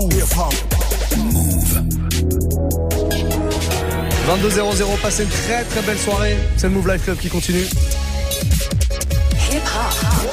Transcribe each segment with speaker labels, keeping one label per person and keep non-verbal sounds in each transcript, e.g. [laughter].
Speaker 1: Move.
Speaker 2: 22-0-0, passez une très très belle soirée. C'est le Move Life Club qui continue.
Speaker 3: Hip hop.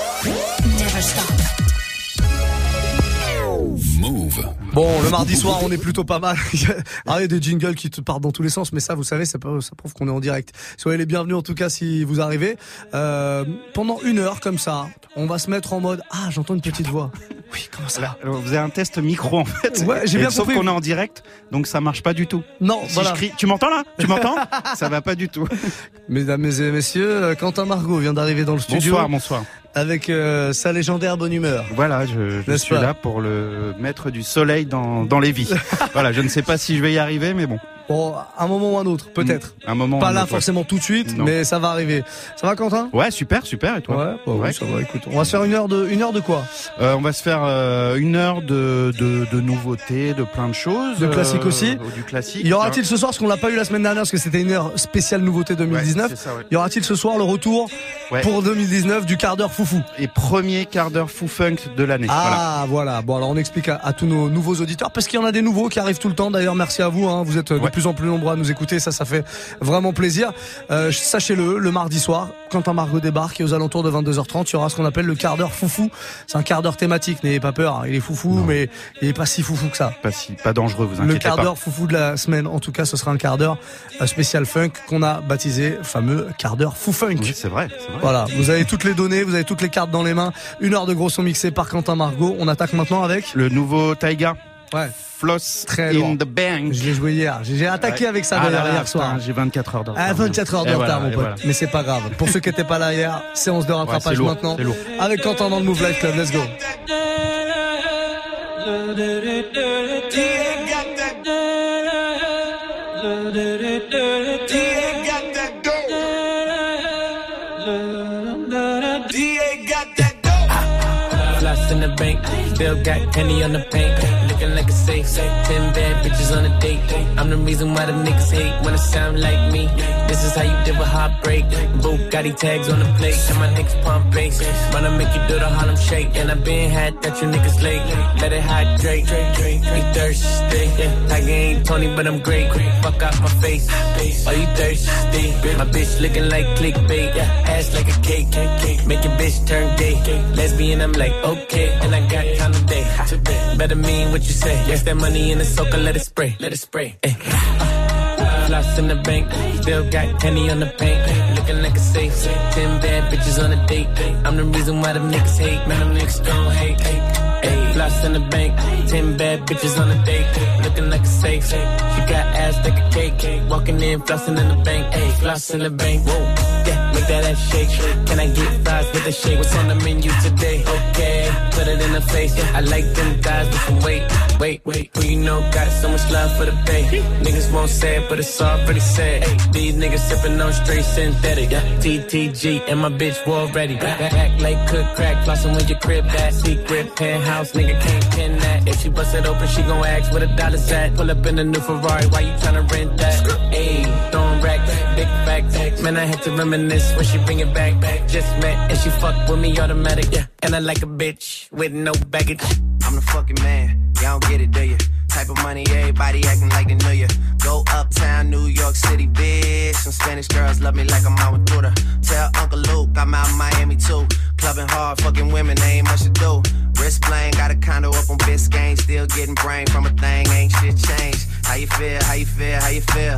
Speaker 2: Bon, le mardi soir, on est plutôt pas mal. [laughs] Arrête des jingles qui te partent dans tous les sens, mais ça, vous savez, ça, peut- ça prouve qu'on est en direct. Soyez les bienvenus en tout cas si vous arrivez. Euh, pendant une heure comme ça, on va se mettre en mode ah j'entends une petite voix. Oui, comment ça va
Speaker 4: Vous avez un test micro en fait.
Speaker 2: Ouais, j'ai bien
Speaker 4: Sauf qu'on est en direct, donc ça marche pas du tout.
Speaker 2: Non,
Speaker 4: Si
Speaker 2: voilà.
Speaker 4: je crie, tu m'entends là? Tu m'entends? Ça va pas du tout. [laughs]
Speaker 2: Mesdames et messieurs, euh, Quentin Margot vient d'arriver dans le studio
Speaker 4: Bonsoir, bonsoir.
Speaker 2: Avec euh, sa légendaire bonne humeur.
Speaker 4: Voilà, je, suis là pour le mettre du soleil dans, dans les vies. [laughs] voilà, je ne sais pas si je vais y arriver, mais bon,
Speaker 2: Bon, un moment ou un autre, peut-être.
Speaker 4: un moment.
Speaker 2: Pas
Speaker 4: un
Speaker 2: là
Speaker 4: autre, ouais.
Speaker 2: forcément tout de suite,
Speaker 4: Non.
Speaker 2: mais ça va arriver. Ça va Quentin?
Speaker 4: Ouais, super, super. Et toi?
Speaker 2: Ouais, bah
Speaker 4: Ouais.
Speaker 2: ça va. Écoute, on va se faire une heure de une heure de quoi?
Speaker 4: Euh, On va se faire euh, une heure de, de, de nouveautés, de plein de choses.
Speaker 2: De classique aussi
Speaker 4: Du classique.
Speaker 2: Y aura-t-il ce soir, parce qu'on l'a pas eu la semaine dernière, parce que c'était une heure spéciale nouveauté
Speaker 4: Ouais,
Speaker 2: 2019.
Speaker 4: c'est ça, ouais.
Speaker 2: Y aura-t-il ce soir le retour
Speaker 4: Ouais.
Speaker 2: pour 2019 du quart d'heure foufou?
Speaker 4: Et premier quart d'heure fou funk de l'année. Voilà.
Speaker 2: Ah voilà. Bon alors on explique à, à tous nos nouveaux auditeurs parce qu'il y en a des nouveaux qui arrivent tout le temps. D'ailleurs merci à vous. Hein, vous êtes euh, de
Speaker 4: Ouais.
Speaker 2: Plus en plus nombreux à nous écouter. Ça ça fait vraiment plaisir. Euh, Sachez-le, le mardi soir, quand un Margot débarque et aux alentours de 22h30, il y aura ce qu'on appelle le quart d'heure foufou. C'est un quart d'heure thématique. N'ayez pas peur. hein, Il est foufou,
Speaker 4: Non.
Speaker 2: mais il est pas si foufou que ça.
Speaker 4: Pas si, pas dangereux, vous
Speaker 2: Le
Speaker 4: inquiétez
Speaker 2: quart
Speaker 4: pas.
Speaker 2: d'heure foufou de la semaine, en tout cas, ce sera un quart d'heure euh, spécial funk qu'on a baptisé fameux quart d'heure fou funk.
Speaker 4: Oui, c'est vrai, c'est vrai.
Speaker 2: Voilà, vous avez toutes les données, vous avez toutes les cartes dans les mains. Une heure de gros son mixé par Quentin Margot. On attaque maintenant avec.
Speaker 4: Le nouveau Taiga,
Speaker 2: Ouais,
Speaker 4: Floss
Speaker 2: Très
Speaker 4: in the Bank.
Speaker 2: je l'ai joué hier. J'ai attaqué
Speaker 4: Ouais.
Speaker 2: avec ça
Speaker 4: Ah
Speaker 2: d'ailleurs hier soir.
Speaker 4: J'ai 24 heures de retard.
Speaker 2: À 24 heures de
Speaker 4: Et
Speaker 2: retard,
Speaker 4: voilà,
Speaker 2: mon pote.
Speaker 4: voilà.
Speaker 2: Mais c'est pas grave. Pour ceux qui étaient pas là hier, séance de
Speaker 4: Ouais,
Speaker 2: rattrapage
Speaker 4: c'est lourd,
Speaker 2: maintenant.
Speaker 4: c'est lourd.
Speaker 2: Avec Quentin dans le Move Life Club. Let's go.
Speaker 5: Floss in the bank, still got candy on the paint. Safe, ten bad bitches on a date. I'm the reason why the niggas hate when it sound like me. This is how you deal with heartbreak. Bugatti tags on the plate, and my niggas pump bass. Wanna make you do the Harlem shake, and I been had that you niggas late. Let it hydrate, you thirsty. Tiger ain't Tony, but I'm great. Fuck off my face, are you thirsty? My bitch looking like clickbait, ass like a cake, make your bitch turn gay. Lesbian, I'm like okay, and I got time today. Better mean what you say. Yes, that money in the soaker, let it spray, let it spray. Ay. Floss in the bank, still got penny on the paint. Looking like a safe, ten bad bitches on a date. I'm the reason why them niggas hate, man, them niggas gon' hate. Ay, floss in the bank, ten bad bitches on a date. Looking like a safe, she got ass like a cake. Walking in, flossing in the bank, ay, floss in the bank. Whoa, make that ass shake. Can I get fries with the shake? What's on the menu today? Okay, put it in the face. I like them thighs, but some wait, wait, wait. Who you know got so much love for the bay? Niggas won't say it, but it's already said. These niggas sipping on straight synthetic. Yeah. TTG and my bitch war ready. Back, back like cook crack, flossing with your crib that secret penthouse. Nigga can't pin that. If she bust it open, she gon' ask where the dollars at. Pull up in a new Ferrari, why you tryna rent that? Ayy, throwing facts. Man, I had to reminisce when she bring it back. back. Just met and she fuck with me automatic. Yeah, and I like a bitch with no baggage.
Speaker 6: I'm the fucking man. Y'all don't get it, do you? Type of money, everybody acting like they knew you. Go uptown, New York City, bitch. Some Spanish girls love me like I'm out with Buddha. Tell Uncle Luke I'm out in Miami too. Clubbing hard, fucking women, ain't much to do. Wrist playing, got a condo up on Biscayne. Still getting brain from a thing, ain't shit changed. How you feel, how you feel, how you feel?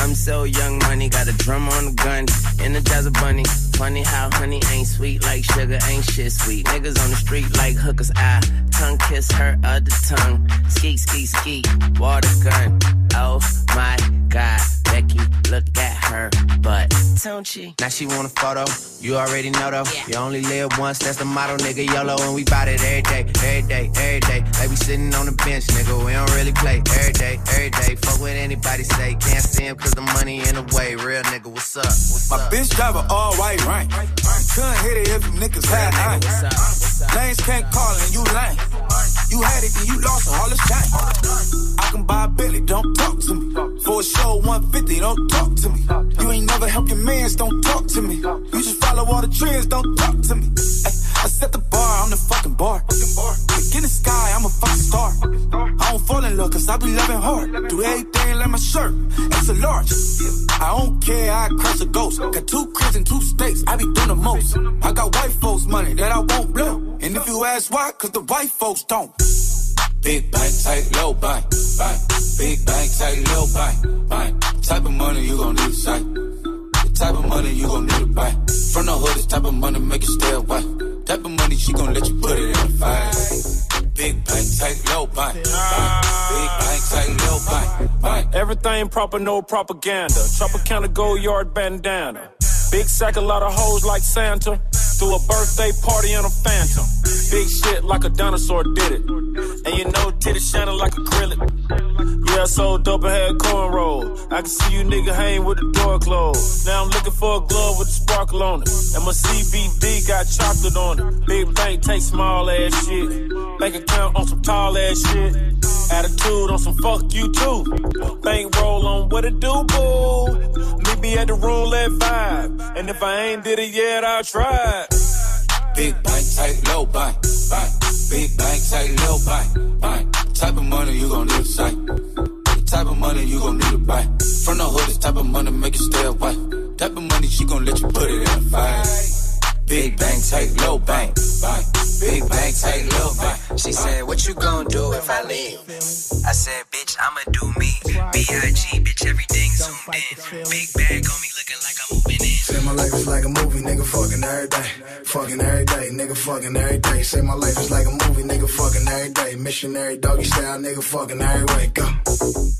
Speaker 6: I'm so young money, got a drum on the gun, energize a bunny. Funny how honey ain't sweet like sugar, ain't shit sweet. Niggas on the street like hookers, I tongue kiss her other tongue. Ski, ski, ski, water gun. Oh my god, Becky, look at her butt. Don't she? Now she want a photo, you already know though. You only live once, that's the motto, nigga. YOLO, and we bout it every day, every day, every day. Like we sitting on the bench, nigga, we don't really play every day, every day. Fuck what anybody say, can't see him cause the money in the way. Real nigga, what's up? What's
Speaker 1: My
Speaker 6: up?
Speaker 1: bitch drive a all white rank. Couldn't hit it if you niggas had
Speaker 6: Nigga,
Speaker 1: iron.
Speaker 6: what's up? What's up?
Speaker 1: Lanes can't call and you lame. You had it, then you lost it, all this change. I can buy a Billy, don't talk to me. For a show 150, don't talk to me. You ain't never helped your mans, don't talk to me. You just follow all the trends, don't talk to me. I set the bar, I'm the fucking bar. Look in the sky, I'm a fucking star. I don't fall in love, cause I be loving hard. Do everything like my shirt, it's a large. I don't care, I crush a ghost. Got two cribs and two states, I be doing the most. I got white folks' money that I won't blow. And if you ask why, cause the white folks don't. Big bank, tight, low bank, bank. Big bank, tight, low bank, bank. Type of money you gon' need to sight. The type of money you gon' need to buy. From the hood, this type of money make you stay away. Type of money she gon' let you put it in the fight. Big bank, tight, low bank. Big bank, tight, low bank.
Speaker 7: Everything proper, no propaganda. Tropicana gold yard bandana. Big sack, a lot of hoes like Santa. Threw a birthday party in a phantom. Big shit like a dinosaur did it. And you know, titty shining like acrylic. Yeah, so dope and had cornrow. I can see you nigga hang with the door closed. Now I'm looking for a glove with a sparkle on it. And my CBD got chocolate on it. Big bank take small ass shit. Bank account on some tall ass shit. Attitude on some fuck you too. Bank roll on what it do, boo. Me at the roulette vibe. And if I ain't did it yet, I'll try.
Speaker 1: Big bank, tight, low bank, bank. Big bank, tight, low bank, bank. Type of money you gon' need to sight. Type of money you gon' need to buy. From the hood, this type of money make you stay away. Type of money she gon' let you put it in a fight. Big bank, take low bank, bank. Big bank, take low bank.
Speaker 6: She said, What you gonna do if I leave? I said, Bitch, I'ma do me. B.I.G. Bitch, everything zoomed in. Big bag on me, looking like I'm moving in.
Speaker 8: Say my life is like a movie, nigga fucking every day. Fucking every day, nigga fucking every day. Say my life is like a movie, nigga fucking every day. Missionary doggy style, nigga fucking every way. Go.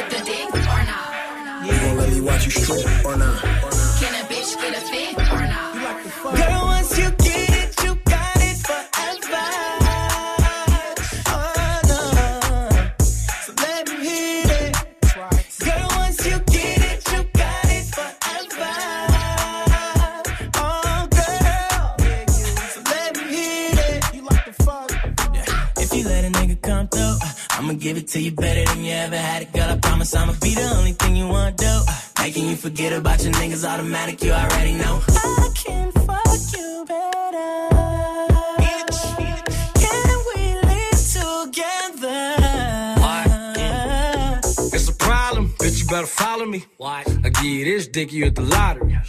Speaker 8: watch you strip or not?
Speaker 5: I'ma give it to you better than you ever had it, girl. I promise I'ma be the only thing you want do. Making you forget about your niggas automatic, you already know. I can fuck you better.
Speaker 9: Follow me. Why? I give you this dick, you at the lottery. Yeah.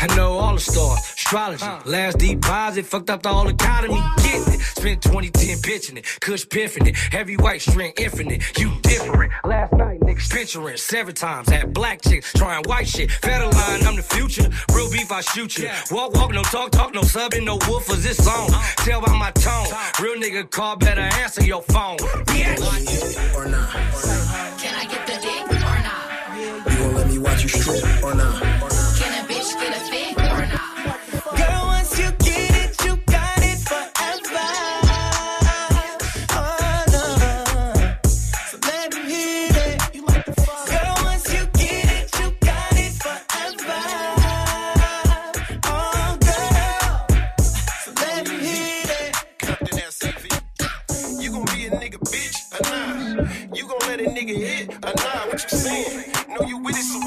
Speaker 9: I know all the stars, astrology. Last deposit, fucked up the whole economy. Getting it. Spent 2010 pitching it, Kush piffing it. Heavy white string infinite. You different. Last night, niggas picturing seven times. Had black chicks trying white shit. Federal line, I'm the future. Real beef, I shoot you. Walk, walk, no talk, talk, no subbing, no woofers. This song. Uh-huh. Tell by my tone. Real nigga call, better answer your phone. Yeah.
Speaker 8: Or not?
Speaker 3: Can I get the
Speaker 8: watch you strip or not?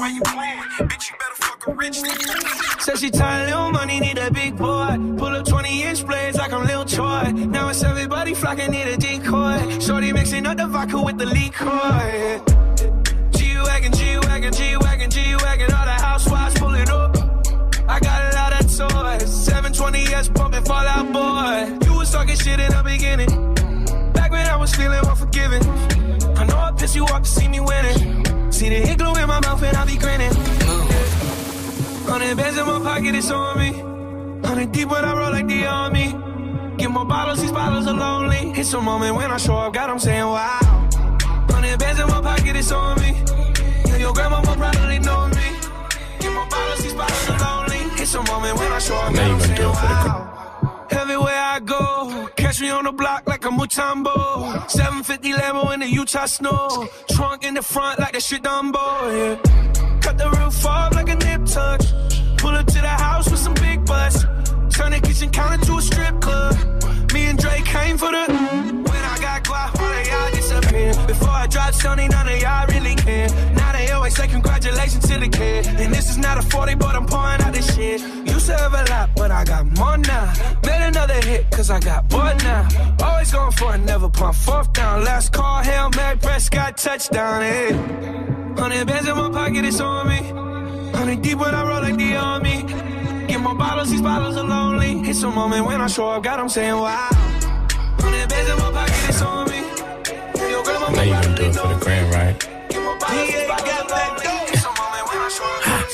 Speaker 5: why you playing? Bitch, you better fuck a rich nigga.
Speaker 10: Said she tired, little money, need a big boy. Pull up 20 inch blades like I'm Lil Troy. Now it's everybody flocking, need a decoy. Shorty mixing up the vodka with the liquor. G Wagon, G Wagon, G Wagon, G Wagon, all the housewives pulling up. I got a lot of toys. 720S pumping Fall Out Boy. You was talking shit in the beginning. I was feeling unforgiving. I know I pissed you off to see me winning. See the hit glue in my mouth and I be grinning. Hundred bands in my pocket, it's on me. Hundred deep when I roll like the army. Get more bottles, these bottles are lonely. It's a moment when I show up, God, I'm saying wow. Hundred bands in my pocket, it's on me. Yeah, your grandma will probably know me. Get more bottles, these bottles are lonely. It's a moment when I show up, God, I'm saying wow. Go, catch me on the block like a Mutombo. 750 Lambo in the Utah snow. Trunk in the front like a shit Dumbo, yeah. Cut the roof off like a nip tuck. Pull up to the house with some big butts. Turn the kitchen counter to a strip club. Me and Drake came for the. When I got guap, all of y'all disappear. Before I drop Sony, none of y'all really care. Now they always say congratulations to the kid. And this is not a 40, but I'm pouring out this shit. Used to have a lot, but I got more now. Made another hit, cause I got bored now. Always going for it, never pump fourth down. Last call, Hail Mary, Prescott, touchdown, hey. Eh. Hundred bands in my pocket, it's on me. Hundred deep when I roll like the army. Get more bottles, these bottles are lonely. It's a moment when I show up, God, I'm saying wow. Hundred bands in my pocket, it's on me. Your grandma
Speaker 5: Now you gonna do it for the grand, right?
Speaker 10: Get more bottles, these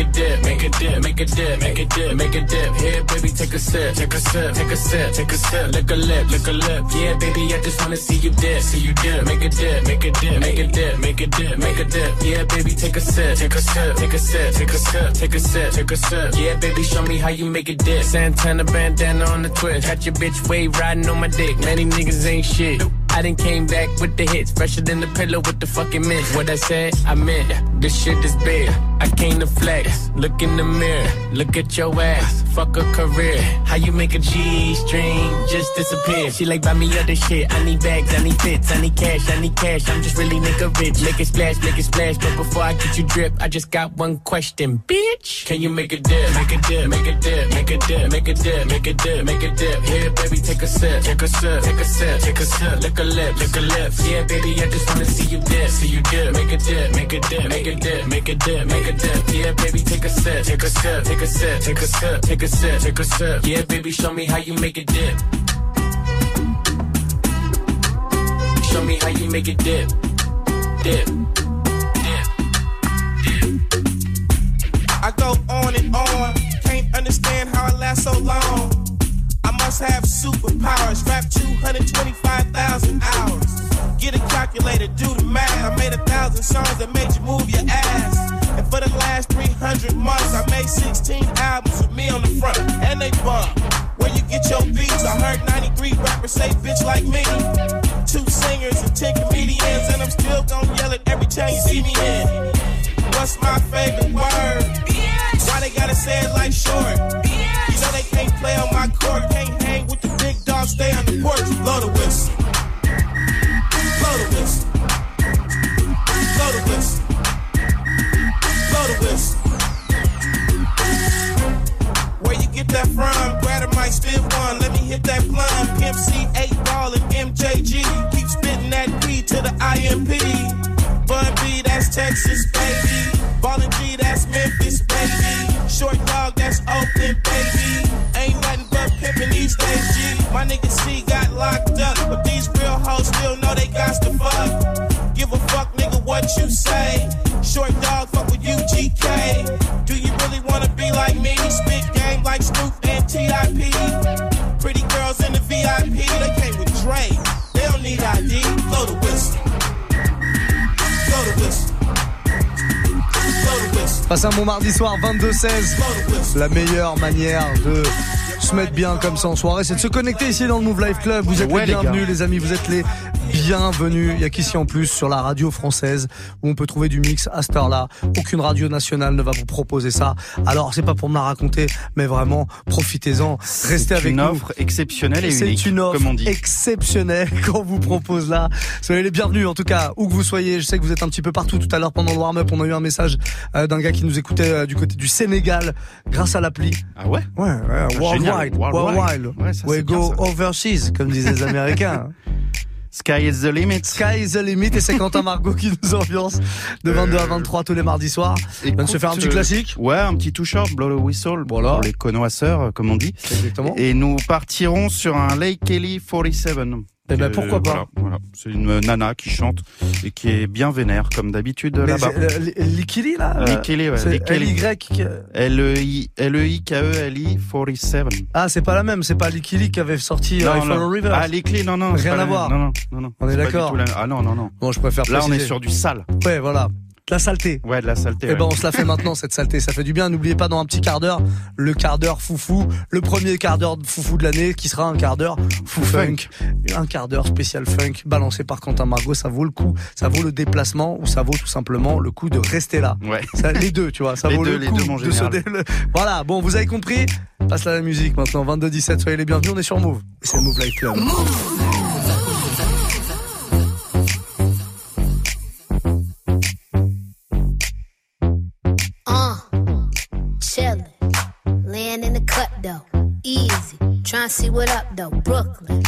Speaker 5: make a dip, make a dip, make a dip, make a dip. Make a dip, here, baby, take a sip, take a sip, take a sip, take a sip. Lick a lip, lick a lip. Yeah, baby, I just wanna see you dip, see you dip. Make a dip, make a dip, make a dip, make a dip, make a dip. Yeah, baby, take a sip, take a sip, take a sip, take a sip, take a sip, take a sip. Yeah, baby, show me how you make a dip. Santana bandana on the twist, got your bitch wave riding on my dick. Many niggas ain't shit. I done came back with the hits, fresher than the pillow with the fucking mint. What I said, I meant. This shit is big. I came to flex. Look in the mirror, look at your ass. Fuck a career. How you make a G string just disappear? She like buy me other shit. I need bags, I need fits, I need cash, I need cash. I'm just really nigga rich. Make it splash, make it splash. But before I get you drip, I just got one question, bitch. Can you make a dip? Make a dip, make a dip, make a dip, make a dip, make a dip, make a dip. Here, baby, take a sip, take a sip, take a sip, take a sip. Lick a lip, lick a lip. Yeah, baby, I just wanna see you dip, see you dip. Make a dip, make a dip, make a dip, make a dip, make a dip. Yeah, baby, take a sip, take a sip, take a sip, take a sip, take a sip, take a sip. Yeah, baby, show me how you make a dip. Show me how you make a dip, dip, dip, dip.
Speaker 11: I go on and on, can't understand how I last so long. I must have superpowers, rap 225,000 hours. Get a calculator, do the math. I made a thousand songs that made you move your ass. And for the last 300 months, I made 16 albums with me on the front, and they bump. Where you get your beats? I heard 93 rappers say bitch like me. Two singers and 10 comedians, and I'm still gonna yell it every time you see me in. What's my favorite word? Why they gotta say it like short? You know they can't play on my court, can't hang with the big dogs, stay on the porch. Blow the whistle. That from? Grab might still one. Let me hit that plum. Pimp C, 8 ball, and MJG. Keep spitting that P to the IMP. Bun B, that's Texas, baby. Ballin' G, that's Memphis, baby. Short dog, that's Oakland, baby. Ain't nothing but pimpin' these days, G. My nigga C got locked up, but these real hoes still know they got to fuck. Give a fuck, nigga, what you say. Short dog, like Snoop and TIP. Pretty girls in the VIP, they came with Dre. They don't need ID. Blow the whistle. Blow the whistle. Blow the whistle.
Speaker 2: Passez un bon mardi soir, 22-16. La meilleure manière de se mettre bien comme ça en soirée, c'est de se connecter ici dans le Move Life Club. Vous êtes
Speaker 4: Ouais,
Speaker 2: les bienvenus, les amis, vous êtes les bienvenus. Il y a qu'ici en plus sur la radio française où on peut trouver du mix à cette heure-là. Aucune radio nationale ne va vous proposer ça. Alors c'est pas pour me la raconter, mais vraiment profitez-en, restez avec
Speaker 4: une
Speaker 2: nous.
Speaker 4: offre exceptionnelle et
Speaker 2: C'est
Speaker 4: unique,
Speaker 2: une offre
Speaker 4: comme on dit.
Speaker 2: exceptionnelle [laughs] qu'on vous propose là. Soyez les bienvenus en tout cas, où que vous soyez. Je sais que vous êtes un petit peu partout. Tout à l'heure pendant le warm-up, on a eu un message euh, d'un gars qui nous écoutait euh, du côté du Sénégal grâce à l'appli.
Speaker 4: Ah ouais
Speaker 2: Ouais, ouais, worldwide,
Speaker 4: génial. Worldwide.
Speaker 2: worldwide.
Speaker 4: Ouais, ça,
Speaker 2: We
Speaker 4: c'est bien,
Speaker 2: go overseas, comme disaient les Américains. [laughs]
Speaker 4: Sky is the limit.
Speaker 2: Sky is the limit et c'est Quentin Margot qui nous ambiance de 22 à 23 tous les mardis soirs. Il vient de se faire un petit
Speaker 4: Écoute, euh,
Speaker 2: classique.
Speaker 4: Ouais, un petit toucher, blow the whistle,
Speaker 2: Voilà.
Speaker 4: pour les connoisseurs, euh, comme on dit.
Speaker 2: Exactement.
Speaker 4: Et nous partirons sur un Lake Kelly 47.
Speaker 2: Eh ben,
Speaker 4: Euh,
Speaker 2: pourquoi pas.
Speaker 4: voilà, voilà. C'est une nana qui chante et qui est bien vénère, comme d'habitude là-bas.
Speaker 2: euh, Likili là euh,
Speaker 4: Likili, ouais,
Speaker 2: c'est
Speaker 4: Likili.
Speaker 2: L-Y.
Speaker 4: L-E-I- L-E-I-K-E-L-I 47.
Speaker 2: Ah, c'est pas la même, c'est pas Likili qui avait sorti euh, I Follow River.
Speaker 4: Ah, Likili, non, non.
Speaker 2: Rien à voir.
Speaker 4: Non, non, non, non.
Speaker 2: On est d'accord.
Speaker 4: Ah non, non, non.
Speaker 2: Bon, je préfère
Speaker 4: Là, on est sur du sale.
Speaker 2: Ouais, voilà. La saleté.
Speaker 4: Ouais, de la saleté.
Speaker 2: Eh
Speaker 4: ouais.
Speaker 2: ben on se la fait maintenant cette saleté, ça fait du bien. N'oubliez pas dans un petit quart d'heure le quart d'heure foufou, le premier quart d'heure de foufou de l'année qui sera un quart d'heure fou funk, un quart d'heure spécial funk balancé par Quentin Margot. Ça vaut le coup, ça vaut le déplacement ou ça vaut tout simplement le coup de rester là.
Speaker 4: Ouais.
Speaker 2: Ça, les deux, tu vois, ça
Speaker 4: Les
Speaker 2: vaut
Speaker 4: deux,
Speaker 2: le
Speaker 4: les
Speaker 2: coup
Speaker 4: deux, mon
Speaker 2: de se dé- le- [laughs] Voilà, bon vous avez compris. Passe la musique maintenant 22 17 soyez les bienvenus, on est sur Move. Et c'est Move Life Club.
Speaker 12: See what up though, Brooklyn,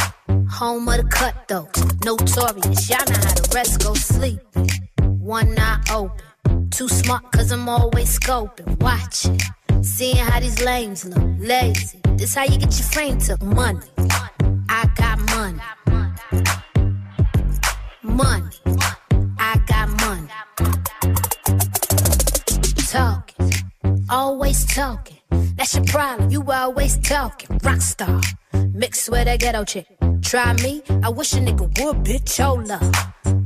Speaker 12: home of the cut though, notorious. Y'all know how the rest go sleep. One eye open, too smart cause I'm always scoping, watching, seeing how these lames look, lazy. This how you get your frame took, money. I got money, money. I got money talking, always talking. That's your problem, you always talking. Rockstar, mixed with a ghetto chick. Try me, I wish a nigga would, bitch, hold up.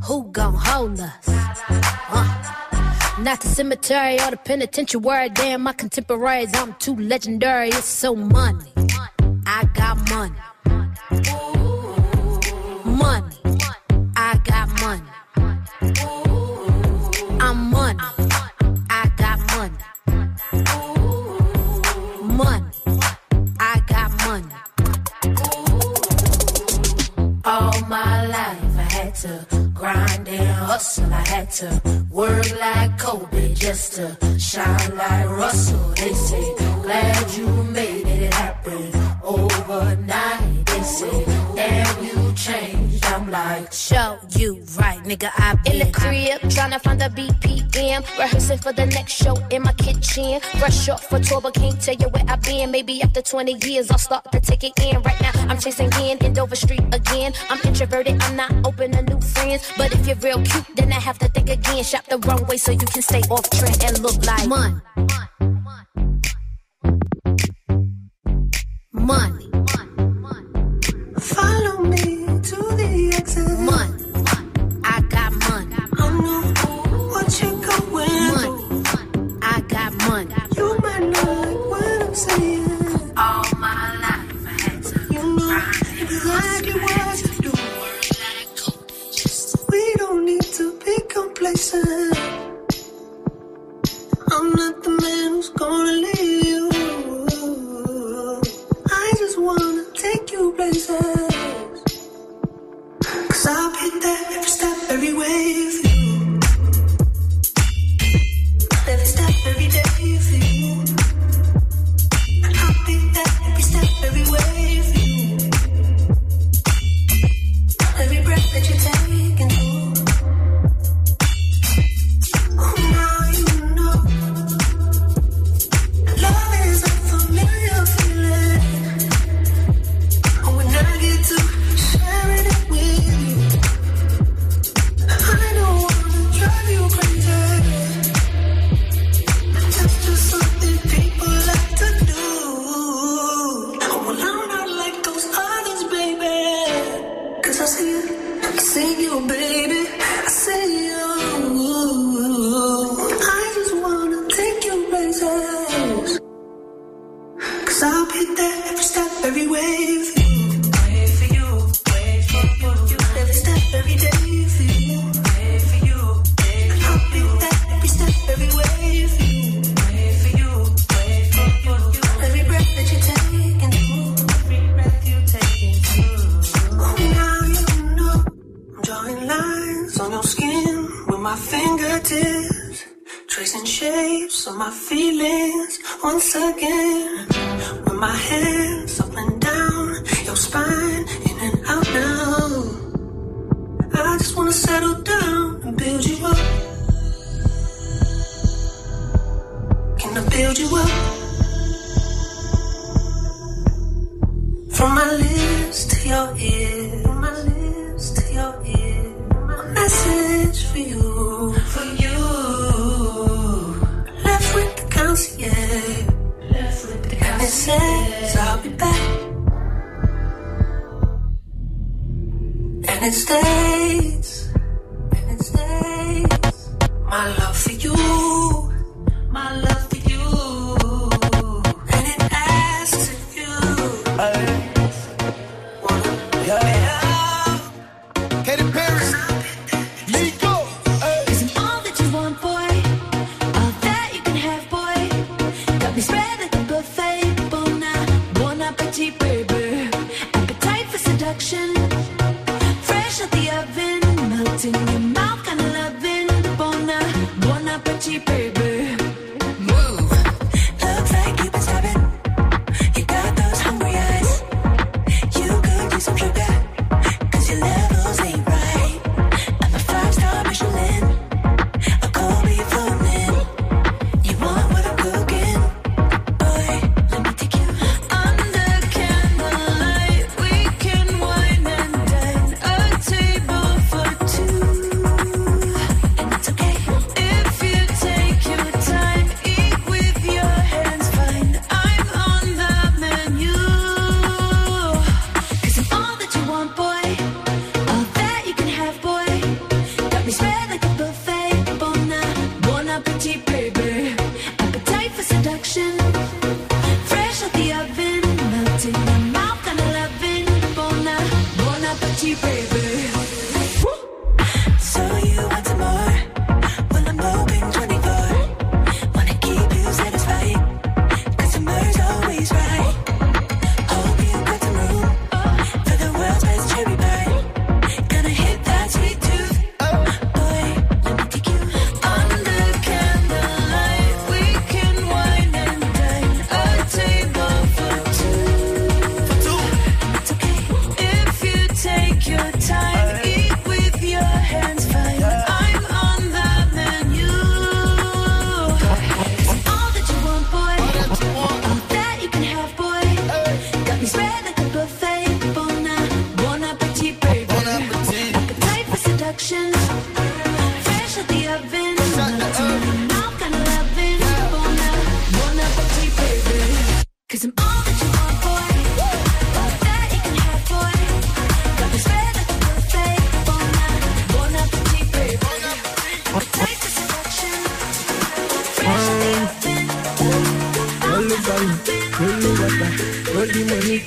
Speaker 12: Who gon' hold us? Uh, not the cemetery or the penitentiary. Damn, my contemporaries, I'm too legendary. It's so money. I got money. Money. Hustle. I had to work like Kobe just to shine like Russell. They say, glad you made it happen overnight. They say, damn, you changed. I'm like, show you right, nigga. I been
Speaker 13: In the crib, tryna find the BPM. Rehearsing for the next show in my kitchen. Fresh off for tour, but can't tell you where I've been. Maybe after 20 years, I'll start to take it in. Right now, I'm chasing in in Dover Street again. I'm introverted, I'm not open to new friends. But if you're real cute, then I have to think again. Shop the wrong way so you can stay off trend and look like
Speaker 12: money. Money.
Speaker 14: Follow me to the exit.
Speaker 12: Money. Got money.
Speaker 14: You might not like what I'm saying.
Speaker 12: All my life I had to
Speaker 14: You know exactly what to do. We don't need to be complacent. I'm not the man who's gonna leave you. I just wanna take you places. Cause I'll every step,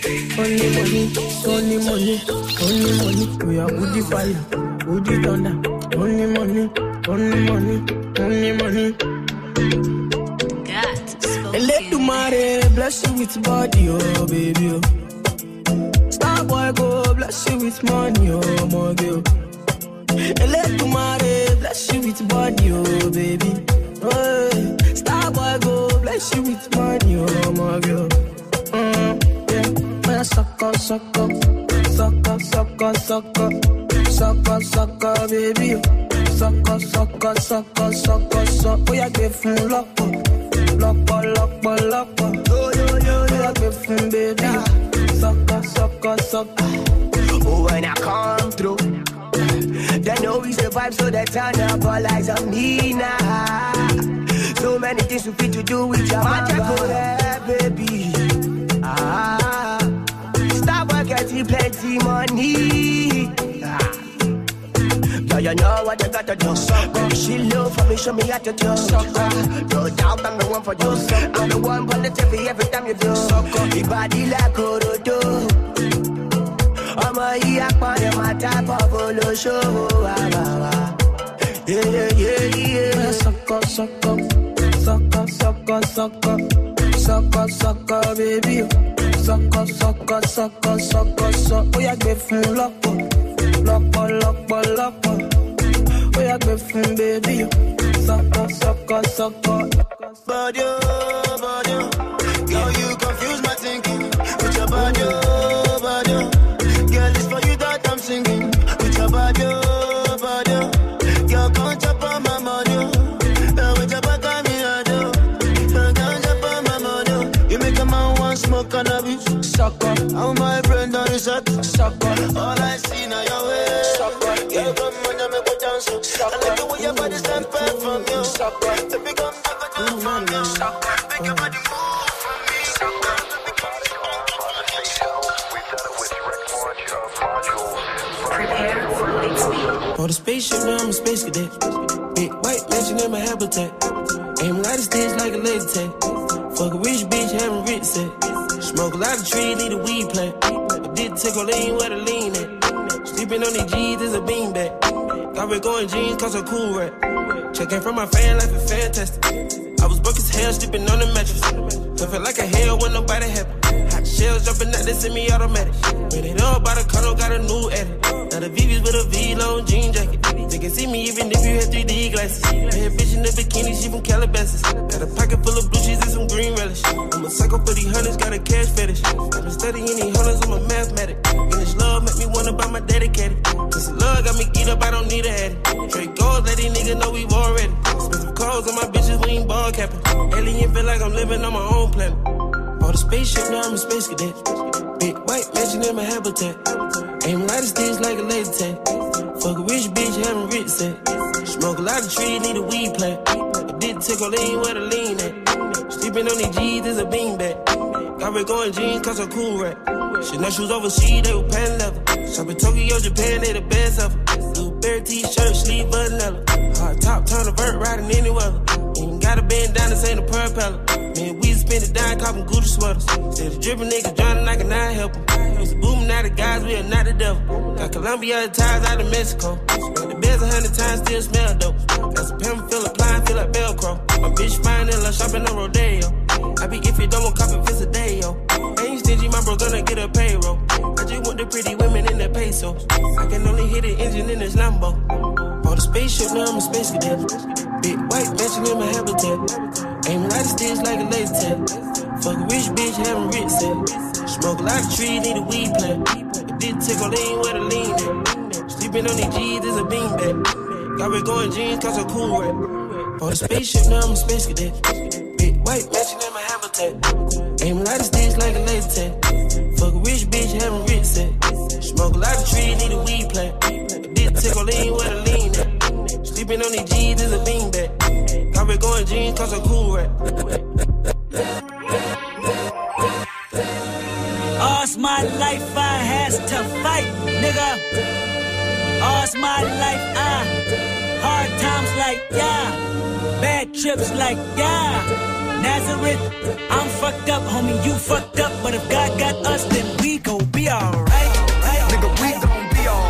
Speaker 15: only money, only money, only money. We are woody fire, woody thunder, only money, only money, only money. Eledumare bless you with body, oh baby. Oh. Star boy go bless you with money, oh my girl. Eledumare bless you with body, oh baby. Oh, star boy go bless you with money, oh my girl. Mm, suck up, suck up, suck up, suck up, baby. Suck. Oh yeah, give fun lock up, uh. lock up, uh, lock up, uh, lock up. Yo yo yo, oh yeah, give fun, baby. Suck up, suck up, suck up.
Speaker 16: Oh, when I come through, they know we survive, so they turn up all eyes on me now. So many things we fit to do with your for baby. Ah, getting plenty money. Ah. Yeah, you know what you gotta do. Baby, she love for me, show me how to do. Ah, No doubt I'm the one for you. I'm the one on the TV every time you do. Your body like Orodo. ọmọ yìí apọ̀lẹ̀ máa dábọ̀ bó ló ṣòwò àbàwà.
Speaker 15: Man, suck up, suck up, suck up, suck up, suck up, suck up, suck up, baby. Suck up, suck up, suck up, suck up, suck. Oh yeah, give fun lock up,
Speaker 17: done
Speaker 18: sucker.
Speaker 17: All I see now your way, eh.
Speaker 18: sucker. Eh.
Speaker 17: Girl, come on, and make me dance, sucker. I like the way your body back from you.
Speaker 9: Is a beanbag. Got red going jeans, cause I'm cool rap. Checking from my fan life is fantastic. I was broke as hell, sleeping on the mattress. I felt like a hell when nobody happy. Hot shells jumping out, they semi-automatic. When it all by the condo, got a new edit. Now the VV's with a V-long jean jacket. They can see me even if you had 3D glasses. Bad bitch in the bikini, she from Calabasas. Got a pocket full of blue cheese and some green relish. I'm a psycho for these hunters, got a cash fetish. I've been studying Got jeans, I'm cool rap. Chanel shoes overseas, they were pan leather. Shop in Tokyo, Japan, they the best ever. Blueberry t-shirt, sleeve vanilla. Hard top, turn a vert, riding any weather. Ain't got a bend down, this ain't a propeller. Man, we spend it down, copping Gucci sweaters. Say the dripping niggas drowning, I cannot help them. Used to boom, now the guys, we are not the devil. Got Colombia ties out of Mexico. The beds a hundred times, still smell dope. Got some pimp, feel applying, feel like Velcro. My bitch fine and love shopping on Rodeo. I be if you don't want copy, visit a day, yo. Ain't my gonna get a payroll. I just want the pretty women in the pesos. I can only hit the engine in this Lambo. Bought a spaceship, now I'm a space cadet. Big white mansion in my habitat. Aim light sticks like a laser tag. Fuck a rich bitch, having rich set. Smoke a lot of trees, need a weed plant. I did tickle a lean where the lean at. Sleeping on these G's is a beanbag. Got red going jeans, cause I'm cool rap. Bought a spaceship, now I'm a space cadet. Big white mansion in my habitat. Aim light sticks like a laser tag. Having set. Smoke a lot of trees, need a weed plant. Did take lean where the lean at. Sleeping on these G's is a beanbag. Red going jeans, cause I'm cool rap.
Speaker 19: All's my life I has to fight, nigga. All's my life I hard times like yeah, bad trips like yeah. Nazareth, I'm fucked up, homie, you fucked up, but if God got us, then we gon' be alright.
Speaker 1: Nigga, we gon' be alright.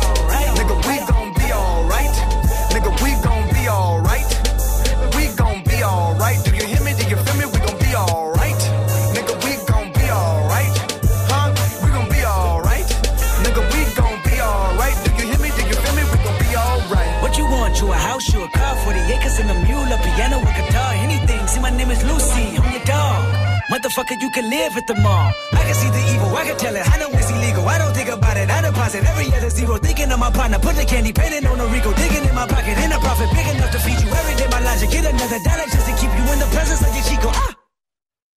Speaker 19: Motherfucker, you can live at the mall. I can see the evil, I can tell it. I know it's illegal. I don't think about it. I deposit every other zero. Thinking of my partner, put the candy painting on a Rico. Digging in my pocket, in a profit big enough to feed you every day. My logic, get another dollar just to keep you in the presence of your Chico. Ah!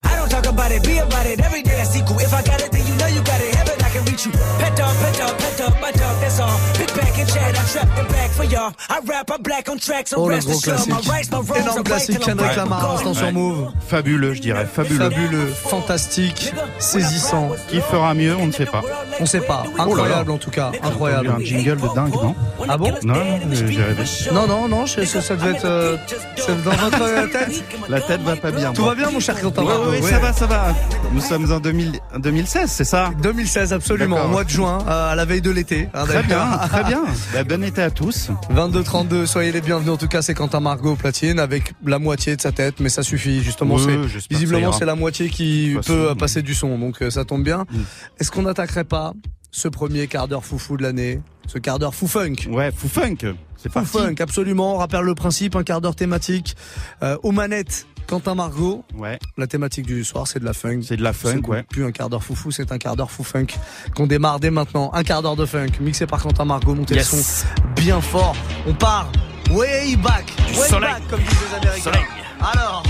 Speaker 19: I don't talk about it, be about it. Every day I cool. If I got it, then you know you got it. Heaven, can reach you. Pet dog, pet dog, pet dog, my dog, that's all. Big back and chat, I trap the back for y'all. I rap, I'm black on tracks, so
Speaker 2: Oh, le
Speaker 19: rest
Speaker 2: gros
Speaker 19: assured. My
Speaker 2: classique.
Speaker 19: rights, my wrongs,
Speaker 2: Énorme classique, Kendrick. Lamar, instant sur Move.
Speaker 4: Fabuleux, je dirais, fabuleux.
Speaker 2: Fabuleux, fantastique, saisissant.
Speaker 4: Qui fera mieux, on ne sait pas.
Speaker 2: On sait pas. Incroyable en tout cas, incroyable.
Speaker 4: Un jingle de dingue, non
Speaker 2: Ah bon
Speaker 4: Non, non, j'ai rêvé.
Speaker 2: Non, non, non, je- ça, ça devait être euh, c'est dans votre euh, tête.
Speaker 4: La tête va pas bien.
Speaker 2: Tout va bien, mon cher Quentin
Speaker 4: Oui,
Speaker 2: Ouais.
Speaker 4: ça va, ça va. Nous sommes en 2000 en 2016, c'est ça?
Speaker 2: 2016, absolument,
Speaker 4: D'accord.
Speaker 2: au mois de juin, à la veille de l'été. hein,
Speaker 4: Très bien, très bien. [laughs] Bah, bon été à tous.
Speaker 2: 22-32, soyez les bienvenus. En tout cas, c'est Quentin Margot platine avec la moitié de sa tête, mais ça suffit. Justement,
Speaker 4: Oui,
Speaker 2: c'est visiblement c'est la moitié qui peut
Speaker 4: façon,
Speaker 2: passer du son, donc euh, ça tombe bien. Est-ce qu'on n'attaquerait pas ce premier quart d'heure foufou de l'année, ce quart d'heure fou funk?
Speaker 4: Ouais, fou funk. C'est
Speaker 2: Fou
Speaker 4: parti.
Speaker 2: funk, absolument. On rappelle le principe, un quart d'heure thématique. Euh, aux manettes, Quentin Margot.
Speaker 4: Ouais.
Speaker 2: La thématique du soir, c'est de la funk.
Speaker 4: C'est de la funk, ouais.
Speaker 2: Plus un quart d'heure foufou, c'est un quart d'heure fou funk qu'on démarre dès maintenant. Un quart d'heure de funk, mixé par Quentin Margot. Montez
Speaker 4: Yes.
Speaker 2: le son bien fort. On part way back,
Speaker 4: Du
Speaker 2: way
Speaker 4: soleil.
Speaker 2: back, comme disent les Américains.
Speaker 4: Soleil.
Speaker 2: Alors.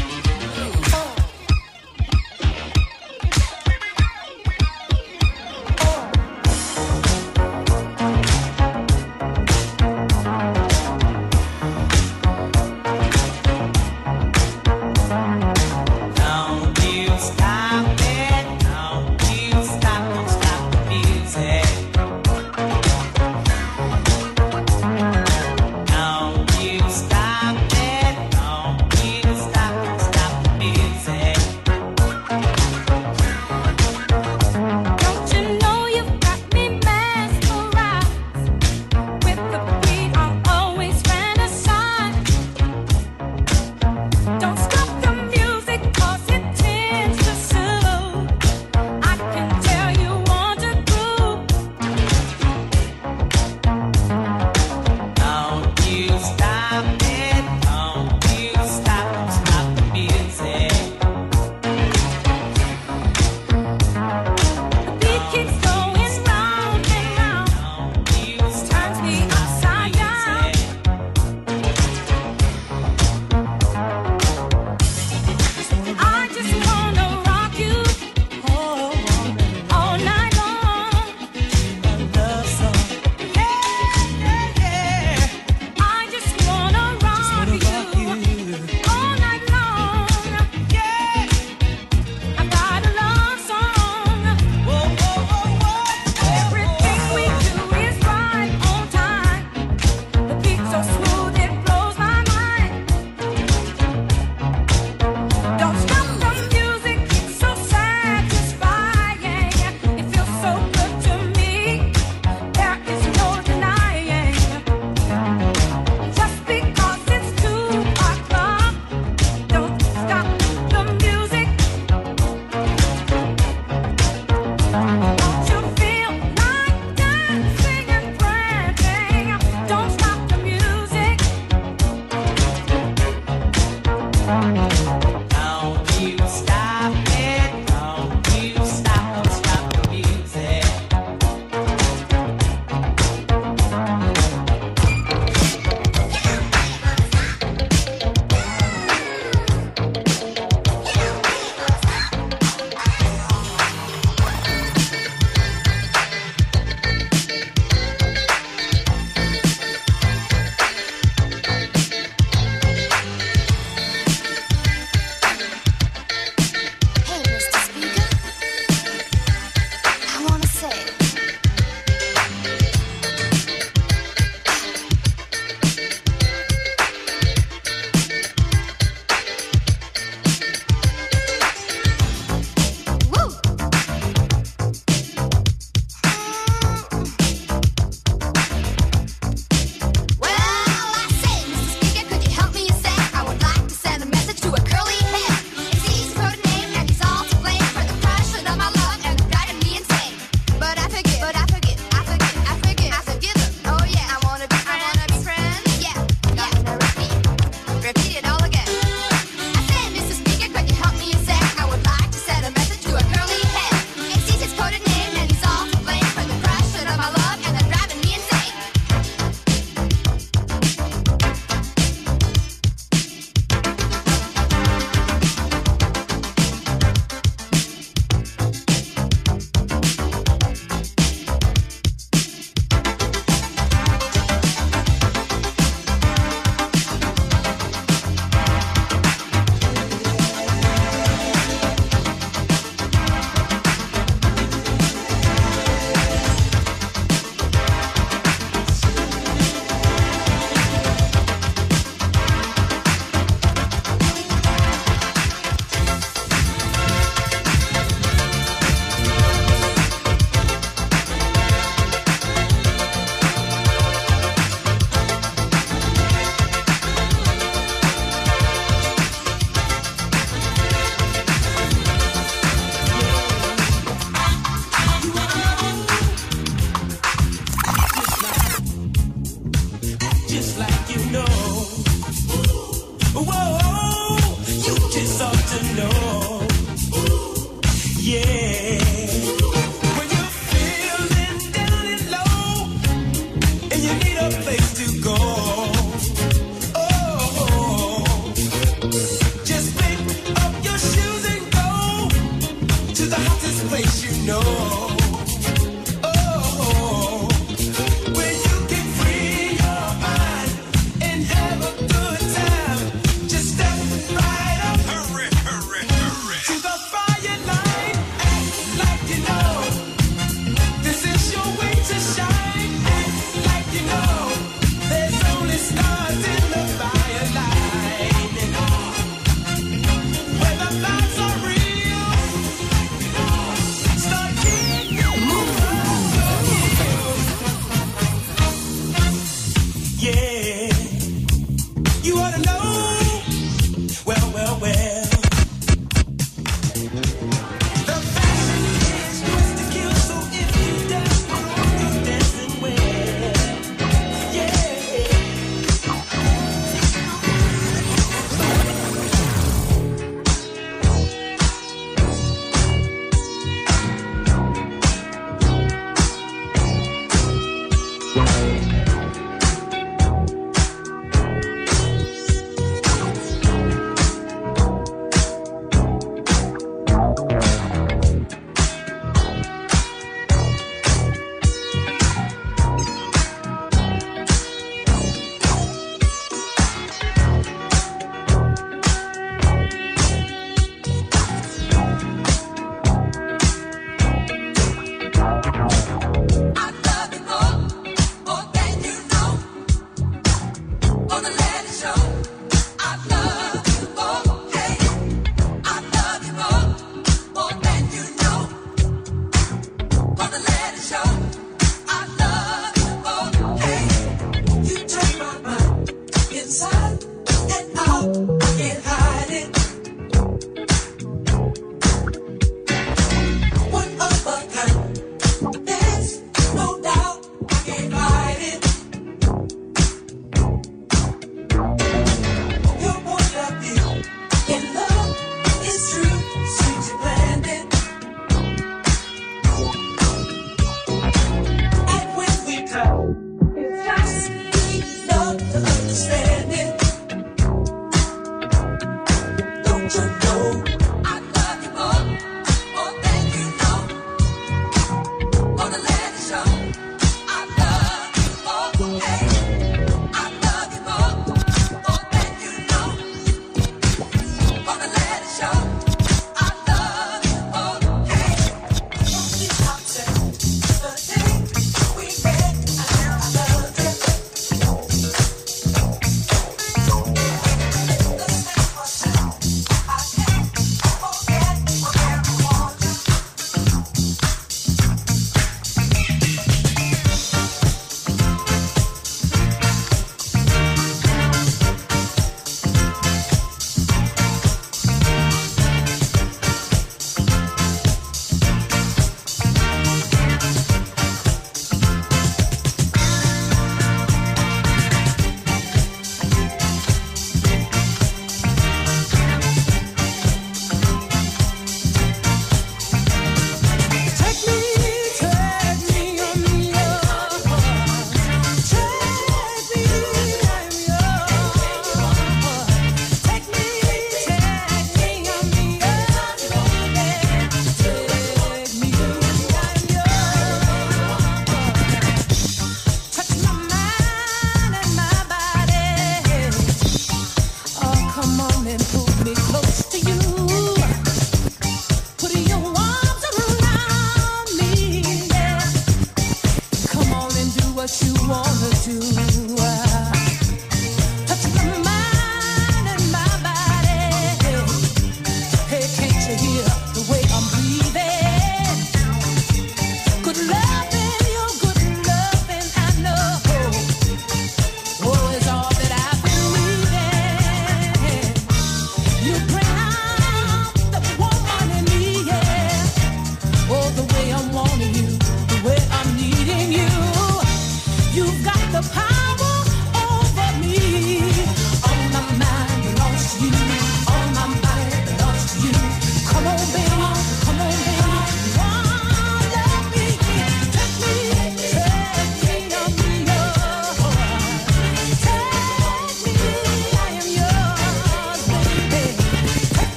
Speaker 18: just like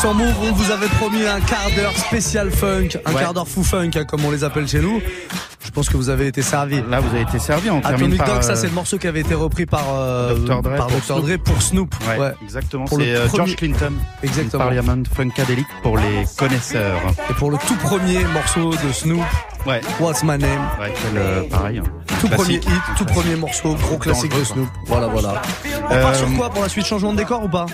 Speaker 2: sur Move, on vous avait promis un quart d'heure spécial funk, un
Speaker 4: Ouais.
Speaker 2: quart d'heure fou funk, hein, comme on les appelle chez nous. Je pense que vous avez été servi.
Speaker 4: Là, vous avez été servi. On termine
Speaker 2: Atomic
Speaker 4: par,
Speaker 2: Dog, ça
Speaker 4: euh,
Speaker 2: c'est le morceau qui avait été repris par, euh,
Speaker 4: Dr. Dre
Speaker 2: par
Speaker 4: pour
Speaker 2: Dr.
Speaker 4: Snoop.
Speaker 2: Dre pour Snoop.
Speaker 4: Ouais,
Speaker 2: Ouais.
Speaker 4: exactement.
Speaker 2: Pour le
Speaker 4: C'est euh, George Clinton.
Speaker 2: Exactement.
Speaker 4: Parliament Funkadelic pour les connaisseurs.
Speaker 2: Et pour le tout premier morceau de Snoop,
Speaker 4: Ouais.
Speaker 2: What's My Name
Speaker 4: Ouais, quel, euh, pareil. un
Speaker 2: Tout premier hit, tout premier morceau, gros classique de Snoop. Voilà, voilà. On part sur quoi pour la suite Changement de décor ou pas?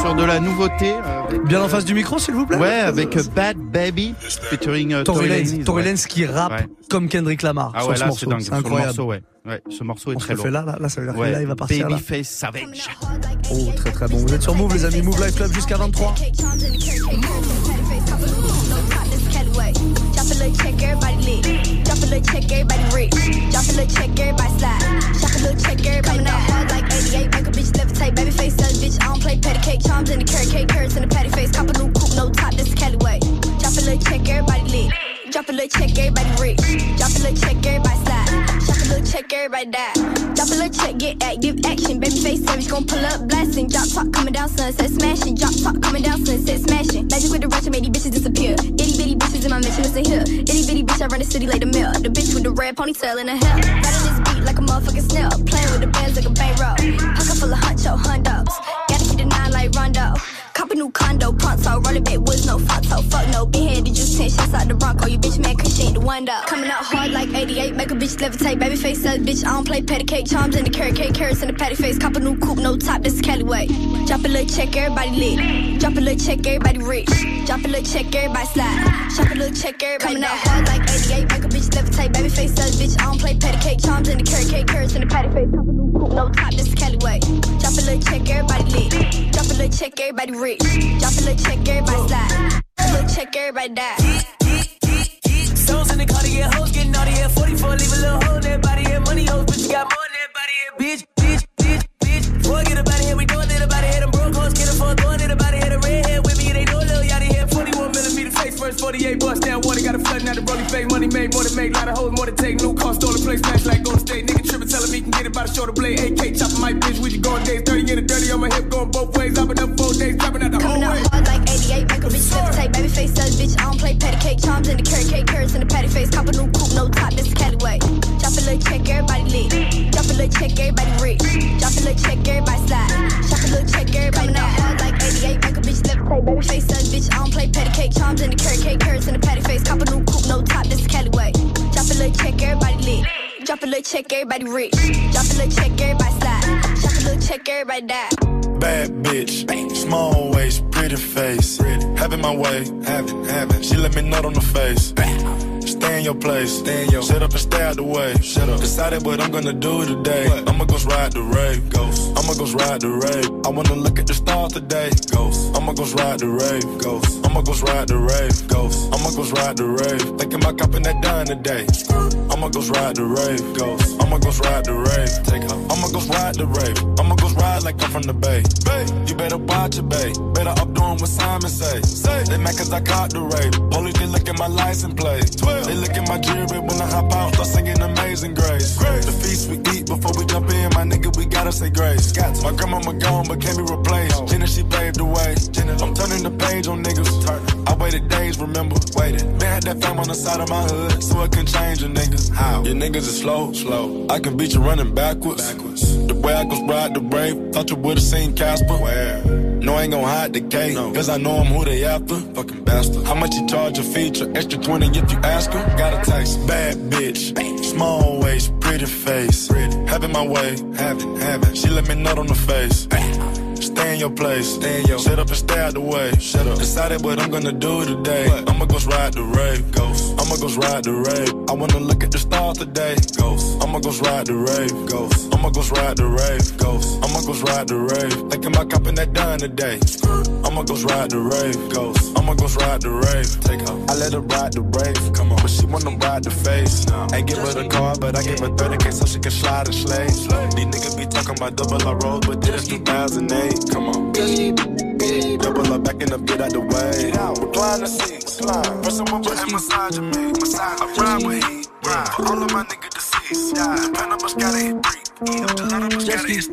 Speaker 4: Sur de la nouveauté. euh,
Speaker 2: Bien en face du micro, s'il vous plaît
Speaker 4: Ouais, avec euh, Bad Baby featuring euh,
Speaker 2: Tory
Speaker 4: Tory
Speaker 2: Lanez. Tory. Lanez qui rappe
Speaker 4: Ouais.
Speaker 2: comme Kendrick Lamar
Speaker 4: Ah
Speaker 2: sur
Speaker 4: ouais,
Speaker 2: ce
Speaker 4: là
Speaker 2: morceau.
Speaker 4: c'est Sur le
Speaker 2: incroyable.
Speaker 4: morceau, ouais. Ouais, ce morceau est
Speaker 2: On se
Speaker 4: très
Speaker 2: le
Speaker 4: lourd.
Speaker 2: fait là, là, là, ça veut dire
Speaker 4: Ouais.
Speaker 2: que là, il va partir là.
Speaker 4: Babyface Savage.
Speaker 2: Oh, très très bon. Vous êtes sur Move, les amis. Move Life Club jusqu'à 23.
Speaker 13: A little check, everybody little rich. Drop a little check, everybody slide. Shop a little check, everybody out hard like 88. Make a bitch levitate, baby face sell bitch. I don't play patty cake, charms in the carrot cake, carrots in the patty face. Cop a new coupe, no top, this is Cali way. Drop a little check, everybody lit. Drop a little check, everybody rich. Drop a little check, everybody slide. Drop a little check, everybody die. Drop a little check, get active action. Baby face savage, gon' pull up blasting. Drop top coming down, sunset smashing. Drop top coming down, sunset smashing. Magic with the ratchet, made these bitches disappear. Itty bitty bitches in my mansion, listen here. Itty bitty bitch, I run the city like the mill. The bitch with the red ponytail in her hair. Riding this beat like a motherfucking snail. Playing with the bands like a bankroll. Pocket full of huncho hundos. Gotta keep the nine like Rondo. New condo, pronto. Rolling back woods, no photo. Fuck no, been headed just 10 shots out the Bronco. Oh, you bitch man, cause she ain't the one though. Coming out hard like 88, make a bitch levitate. Baby face sell bitch, I don't play patty cake. Charms in the carrot cake, carrots in the patty face. Cop a new coupe, no top, this is Cali way. Drop a little check, everybody lit. Drop a little check, everybody rich. Drop a little check, everybody slide. Shop a little check, everybody Coming out hard like 88, make a bitch levitate. Baby face sell bitch, I don't play patty cake. Charms in the carrot cake, carrots in the patty face. A no top, this is Cali way. Drop a little check, everybody lit. Drop a little check, everybody rich. Drop a little check, everybody slide. A little check, everybody die.
Speaker 19: Stones in the car get hoes, getting naughty at 44, leave a little hole in that body, yeah, money hoes, but you got more than that body, yeah, bitch, bitch, bitch, bitch. Boy, get up out of we doing it about it, them broke hoes, get a fuck, doing it about it, a redhead with me, they know little yachty head, 41 millimeter face first, 48 bust down water, got a flooding out the rolling face, money made, more than make, lot of hoes, more than take, new car, stolen place, smash like Golden State, nigga tripping, telling me can get it by the shoulder blade, AK chopping my bitch, we just going days, 30 in the dirty on my hip, going both ways, I've been up four days, dropping out the whole
Speaker 13: Coming out hard like 88, make a bitch levitate. Baby face sell bitch, I don't play patty cake. Charms in the carrot cake, carrots in the patty face. Cop a new coupe, no top, this is Cali way. Drop a little check, everybody lit. Drop a little check, everybody rich. Drop a little check, everybody slide. Shop a little check, everybody Coming out hard like 88, make a bitch levitate. Baby face sell bitch, I don't play patty cake. Charms in the carrot cake, carrots in the patty face. Cop a new coupe, no top, this is Cali way. Drop a little check, everybody lit. Drop a little check, everybody rich. Drop a little check, everybody slide. Shop a little check, everybody die.
Speaker 20: Bad bitch, small waist, pretty face. Having my way, having, having. She let me nut on the face. Stay in your place, stay in your. Shut up and stay out the way. Shut up. Decided what I'm gonna do today. I'ma go ride the rave. Ghost. I'ma go ride the rave. I wanna look at the stars today. Ghost. I'ma go ride the rave. Ghost. I'ma go ride the rave. Ghost. I'ma go ride the rave. Thinking about copping that done today. I'ma go ride the rave. Ghost. I'ma go ride the rave. Take off. I'ma go ride the rave. I'ma go ride like I'm from the bay. Bay. You better watch it, bay. Better up doing what Simon say. Say. They mad cause I caught the rave. Police they look at my license plate. They look at my jewelry when I hop out. Start singing Amazing Grace. The feast we eat before we jump in, my nigga, we gotta say grace. Got My grandmama gone, but can't be replaced. Jenna, she paved the way. Jenna. I'm turning the page on niggas. Turn. I waited days, remember? Waited. Been had that fame on the side of my hood, so it can change a nigga. How? Your niggas is slow, slow. I can beat you running backwards. backwards. The way I can ride the brave, thought you would've seen Casper. Where? No, I ain't gon' hide the cake, cause I know I'm who they after. Fucking bastard. How much you charge a feature? Extra 20 if you ask her. Got a taste. Bad bitch. Small waist, pretty face. Having my way, having, having. She let me nut on the face. Stay in your place, stay in your Shut up and stay out the way. Shut up. Decided what I'm gonna do today. I'ma go ride the rave. Ghost. I'ma go ride the rave. I wanna look at the stars today. Ghost. I'ma go ride the rave. Ghost. I'ma go ride the rave. Ghost. I'ma go ride the rave. Thinking about copping that done today. I'ma go ride the rave. Ghost. I'ma go ride the rave. Take off. I let her ride the rave. Come on. But she wanna ride the face. Ain't give her the car, but I give her 30k so she can slide and slay. These niggas be talking about double our road, but this 2008. Come on. Double up, backing up, get out the way. Recline the seats. Press someone putting massage me. Massage. I ride with heat. For all of my niggas deceased. The Panama's gotta hit three. The Panama's gotta hit.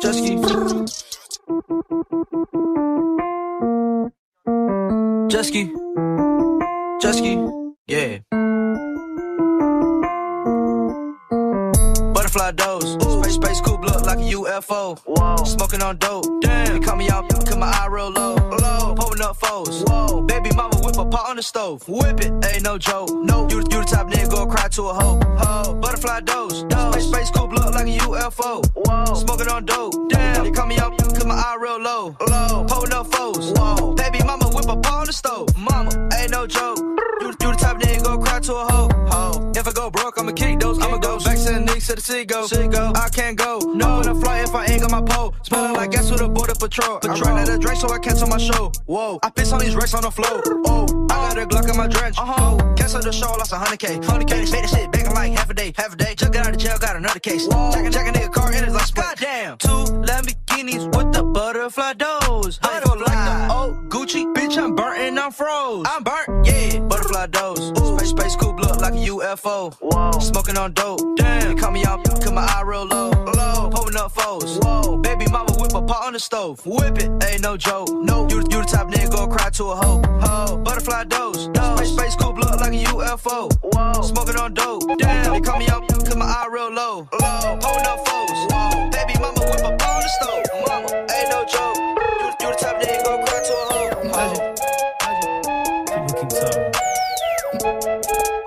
Speaker 21: Just keep. Just keep. Just keep. Yeah. Butterfly dose. Space, space coupe look like a UFO. Smoking on dope. Damn. They call me out, cause my eye real low. Low. Pulling up foes. Whoa. Baby mama whip a pot on the stove. Whip it. Ain't no joke. No. You, you the type nigga go cry to a hoe. Ho. Butterfly dose. Space, space coupe look like a UFO. Whoa. Smoking on dope. Damn. They call me out, cause my eye real low. Low. Pulling up foes. Whoa. Baby mama whip a pot on the stove. Mama. Ain't no joke. You, you the type nigga go cry to a hoe. Ho. If I go broke, I'ma kick those. I'ma go back to the Knicks to the sea go. I can't go. No, to fly if I ain't got my pole. Smelling like gas with a border patrol. I ran out of drink, so I cancel my show. Whoa, I piss on these racks on the floor. Oh, I got a Glock in my drench. Uh-huh. Oh, cancel the show, lost a hundred K. Hundred K, made the shit back in like half a day. Half a day. Just got out of jail, got another case. Jacking, jacking nigga car in his like goddamn. Two Lamborghinis with the butterfly doors. Butterfly like the old Gucci, bitch. I'm burnt and I'm froze. I'm burnt, yeah. Butterfly dose. Space, space coupe look like a UFO. Whoa. Smoking on dope. Damn. They call me out, cause my eye real low. Low. Pulling up foes. Whoa. Baby mama whip a pot on the stove. Whip it. Ain't no joke. No. You, you the type nigga go cry to a hoe. Ho. Butterfly dose. dose. Space, space coupe look like a UFO. Whoa. Smoking on dope. Damn. They call me out, cause my eye real low. Low. Pulling up foes. Whoa. Baby mama whip a pot on the stove. Mama. Ain't no joke. You, you the type nigga go cry to a hoe. Ho.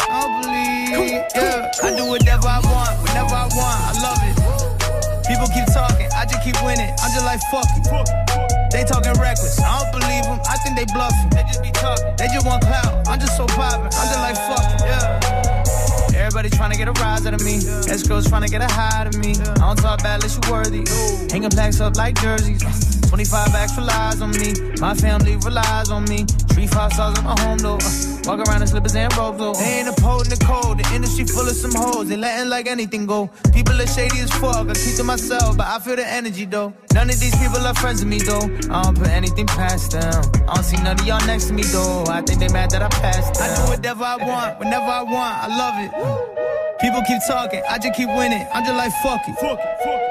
Speaker 22: I don't believe, yeah. I do whatever I want, whenever I want, I love it. People keep talking, I just keep winning. I'm just like, fuck it. They talking reckless, I don't believe them, I think they bluffing. They just be talking, they just want clout. I'm just so poppin', I'm just like, fuck it, yeah. Everybody trying to get a rise out of me. Girls trying to get a high out of me. I don't talk bad unless you worthy. Hanging plaques up like jerseys. 25 bags for lies on me. My family relies on me. Three five stars at my home though. Uh, walk around in slippers and robes though. They ain't in the code. The industry full of some hoes. They letting like anything go. People are shady as fuck. I keep to myself, but I feel the energy though. None of these people are friends with me though. I don't put anything past them. I don't see none of y'all next to me though. I think they mad that I passed them. I do whatever I want, whenever I want. I love it. People keep talking, I just keep winning. I'm just like fuck it.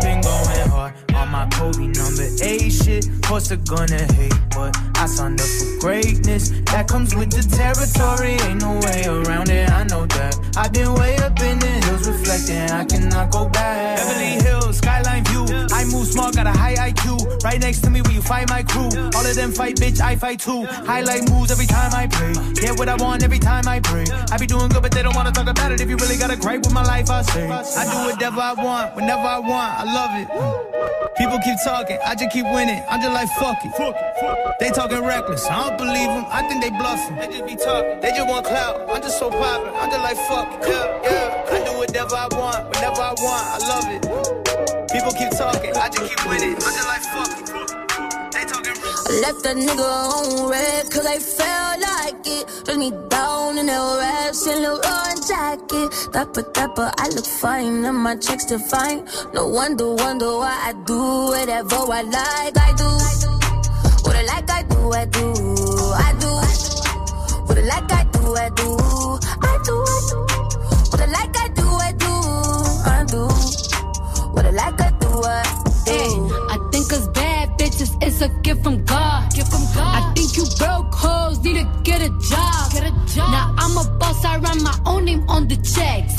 Speaker 22: My Kobe number eight shit. Course they're gonna hate, but I signed up for greatness. That comes with the territory. Ain't no way around it. I know that. I've been way up in the reflecting. I cannot go back. Beverly Hills, skyline view. I move small, got a high IQ. Right next to me, where you find my crew. All of them fight, bitch. I fight too. Highlight moves every time I pray. Get what I want every time I pray. I be doing good, but they don't wanna talk about it. If you really got a gripe with my life, I say. I do whatever I want, whenever I want. I love it. People keep talking, I just keep winning. I'm just like fuck it. They talking reckless, I don't believe them. I think they bluffing. They just be talking. They just want clout. I'm just so poppin'. I'm just like fuck it. Yeah, yeah. I do whatever I want, whenever I want. I love it. People keep talking, I just keep winning. I'm just like fuck it.
Speaker 23: Left that nigga on red cause I felt like it. Dress me down
Speaker 24: in that red Saint Laurent jacket. Dapper, dapper, I look fine and my checks define. No wonder, wonder why I do whatever I like. I do what I like. I do, I do, I do what I like. I do, I do, I do, I do what I like. I do, do what I like. I do, do.
Speaker 25: Hey, I think us bad bitches is a gift from God. Gift from God. I think you broke hoes need to get a job. Get a job. Now I'm a boss. I run my own name on the checks.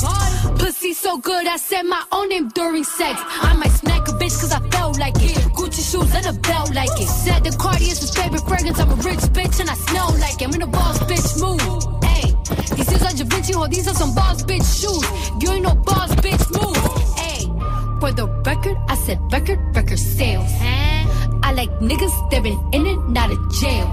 Speaker 25: Pussy so good, I said my own name during sex. I might smack a bitch cause I felt like it. Gucci shoes and a belt like it. Said the Cardi is his favorite fragrance. I'm a rich bitch and I smell like it. I'm in a boss bitch mood. These is are Da Vinci, ho, these are some boss bitch shoes. You ain't no boss bitch move. Hey, for the record, I said record, record sales. I like niggas that been in and out of jail.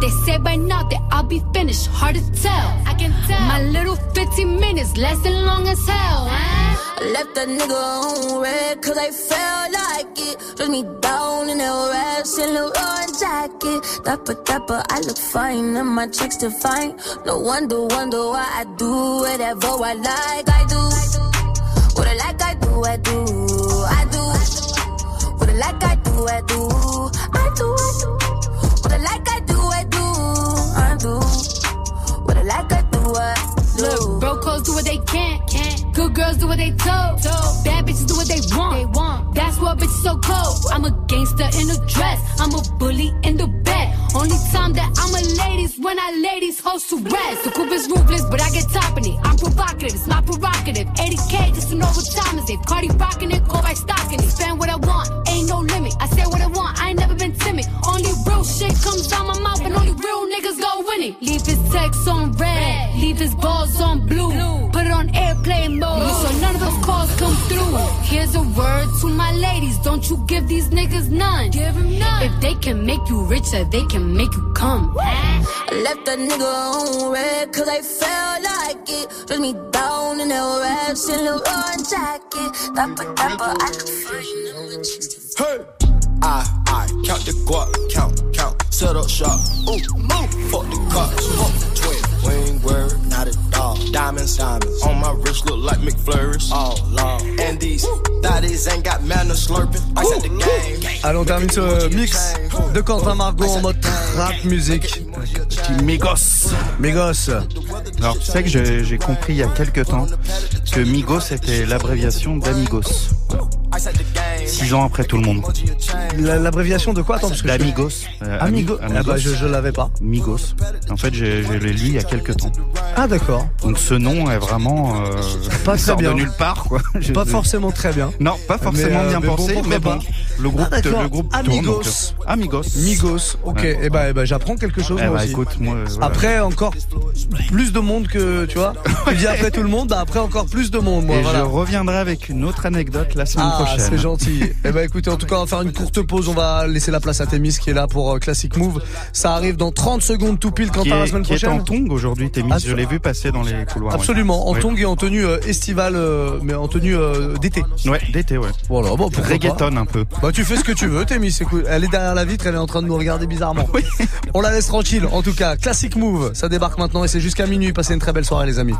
Speaker 25: They say by now that I'll be finished, hard to tell. I can tell. My little 15 minutes lasting long as hell.
Speaker 24: Left that nigga on red cause I felt like it. Dress me down in that red Saint Laurent jacket. Dapper, dapper, I look fine and my checks define. No wonder, wonder why I do whatever I like. I do what I like. I do, I do, I do what I like. I do, I do, I do, I do what I like. I do, I do, I do what I like. I do, I do.
Speaker 25: Look, broke hoes do what they can. Can't, Good girls do what they told. told. Bad bitches do what they want. They want. That's what bitches so cold. I'm a gangster in a dress. I'm a bully in the bed. Only time that I'm a ladies when I ladies host to rest. The coupe is ruthless, but I get top in it. I'm provocative, it's my provocative. 80k just to know what time is it. Cardi rocking it, go by stocking it. Spend what I want, ain't no limit. I say what I want, I ain't never been timid. Only real shit comes out niggas go win it. Leave his text on red, leave his balls on blue. Put it on airplane mode, so none of those calls come through. Here's a word to my ladies, don't you give these niggas none. Give him none. If they can make you richer, they can make you come.
Speaker 24: I left that nigga on red cause I felt like it. Dress me down in that red Saint Laurent jacket. Dapper, dapper, I look fine and my checks define.
Speaker 23: Hey! I, I count the guap, count, count, set up shop. Ooh, move, fuck the cops, fuck the twin. We ain't worried, not at all. Diamonds, diamonds on my wrist look like McFlurries. All long. And these daddies ain't got manners slurping. I said the game.
Speaker 2: Allez, on termine ce mix de Quentin Margot en mode rap musique.
Speaker 4: Petit Migos.
Speaker 2: Migos.
Speaker 4: Alors, tu sais que j'ai compris il y a quelques temps que Migos était l'abréviation d'Amigos. Six ans après tout le monde.
Speaker 2: La- L'abréviation de quoi? Attends, parce que je-
Speaker 4: D'Amigos. Euh,
Speaker 2: Amigo.
Speaker 4: Ami-
Speaker 2: Ah bah, je, je l'avais pas.
Speaker 4: Migos. En fait, j'ai je l'ai lu il y a quelques temps.
Speaker 2: Ah d'accord.
Speaker 4: Donc ce nom est vraiment euh,
Speaker 2: Pas très bien.
Speaker 4: de nulle part, quoi. Je-
Speaker 2: Pas forcément très bien.
Speaker 4: Non, pas forcément
Speaker 2: Mais, euh,
Speaker 4: bien
Speaker 2: mais
Speaker 4: pensé, mais bon, le groupe,
Speaker 2: Ah,
Speaker 4: le groupe tourne. donc,
Speaker 2: Amigos.
Speaker 4: euh, Amigos.
Speaker 2: Migos. Ok.
Speaker 4: Ouais.
Speaker 2: Et bah, eh ben, j'apprends quelque chose
Speaker 4: Eh
Speaker 2: moi
Speaker 4: bah,
Speaker 2: aussi.
Speaker 4: écoute, moi, voilà.
Speaker 2: Après encore plus de monde que tu vois. [laughs] Tu dis après tout le monde, bah après encore plus de monde. Moi,
Speaker 4: Et
Speaker 2: voilà.
Speaker 4: je reviendrai avec une autre anecdote la semaine
Speaker 2: Ah,
Speaker 4: prochaine.
Speaker 2: c'est gentil. [laughs] Eh ben écoutez, en tout cas, on va faire une courte pause. On va laisser la place à Témis qui est là pour euh, Classic Move. Ça arrive dans 30 secondes tout pile quand
Speaker 4: Qui
Speaker 2: la semaine
Speaker 4: qui est
Speaker 2: prochaine.
Speaker 4: en tongue aujourd'hui, Témis.
Speaker 2: Ah,
Speaker 4: je l'ai vu passer dans les couloirs. ouais.
Speaker 2: Absolument, en tongue et en tenue euh, estivale, euh, mais en tenue euh, d'été.
Speaker 4: Ouais, d'été, ouais.
Speaker 2: Voilà, bon, pourquoi
Speaker 4: Reggaeton un peu.
Speaker 2: Bah tu fais ce que tu veux, Témis. écoute. Elle est derrière la vitre, elle est en train de nous regarder bizarrement. On la laisse tranquille. En tout cas, Classic Move, ça débarque maintenant et c'est jusqu'à minuit. Passez une très belle soirée, les amis.